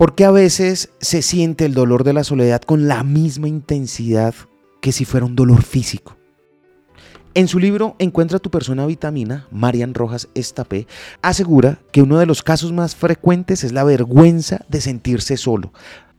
Porque a veces se siente el dolor de la soledad con la misma intensidad que si fuera un dolor físico. En su libro Encuentra tu persona vitamina, Marian Rojas Estapé asegura que uno de los casos más frecuentes es la vergüenza de sentirse solo.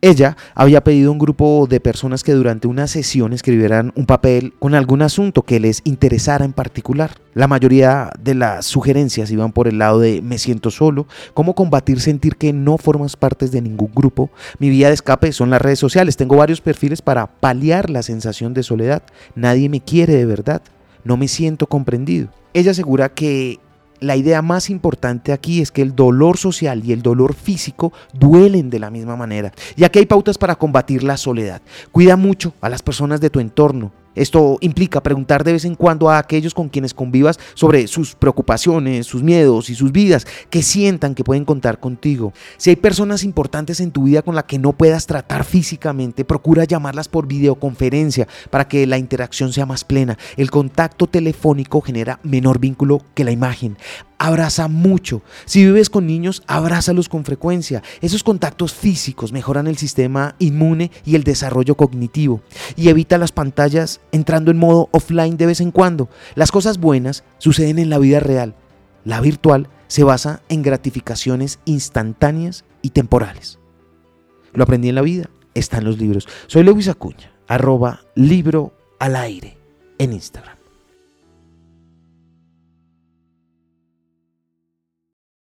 Ella había pedido a un grupo de personas que durante una sesión escribieran un papel con algún asunto que les interesara en particular. La mayoría de las sugerencias iban por el lado de me siento solo, cómo combatir sentir que no formas parte de ningún grupo. Mi vía de escape son las redes sociales. Tengo varios perfiles para paliar la sensación de soledad. Nadie me quiere de verdad no me siento comprendido. Ella asegura que la idea más importante aquí es que el dolor social y el dolor físico duelen de la misma manera. Y aquí hay pautas para combatir la soledad. Cuida mucho a las personas de tu entorno. Esto implica preguntar de vez en cuando a aquellos con quienes convivas sobre sus preocupaciones, sus miedos y sus vidas, que sientan que pueden contar contigo. Si hay personas importantes en tu vida con las que no puedas tratar físicamente, procura llamarlas por videoconferencia para que la interacción sea más plena. El contacto telefónico genera menor vínculo que la imagen abraza mucho. Si vives con niños, abrázalos con frecuencia. Esos contactos físicos mejoran el sistema inmune y el desarrollo cognitivo. Y evita las pantallas entrando en modo offline de vez en cuando. Las cosas buenas suceden en la vida real. La virtual se basa en gratificaciones instantáneas y temporales. Lo aprendí en la vida, está en los libros. Soy Lewis Acuña, arroba libro al aire en Instagram.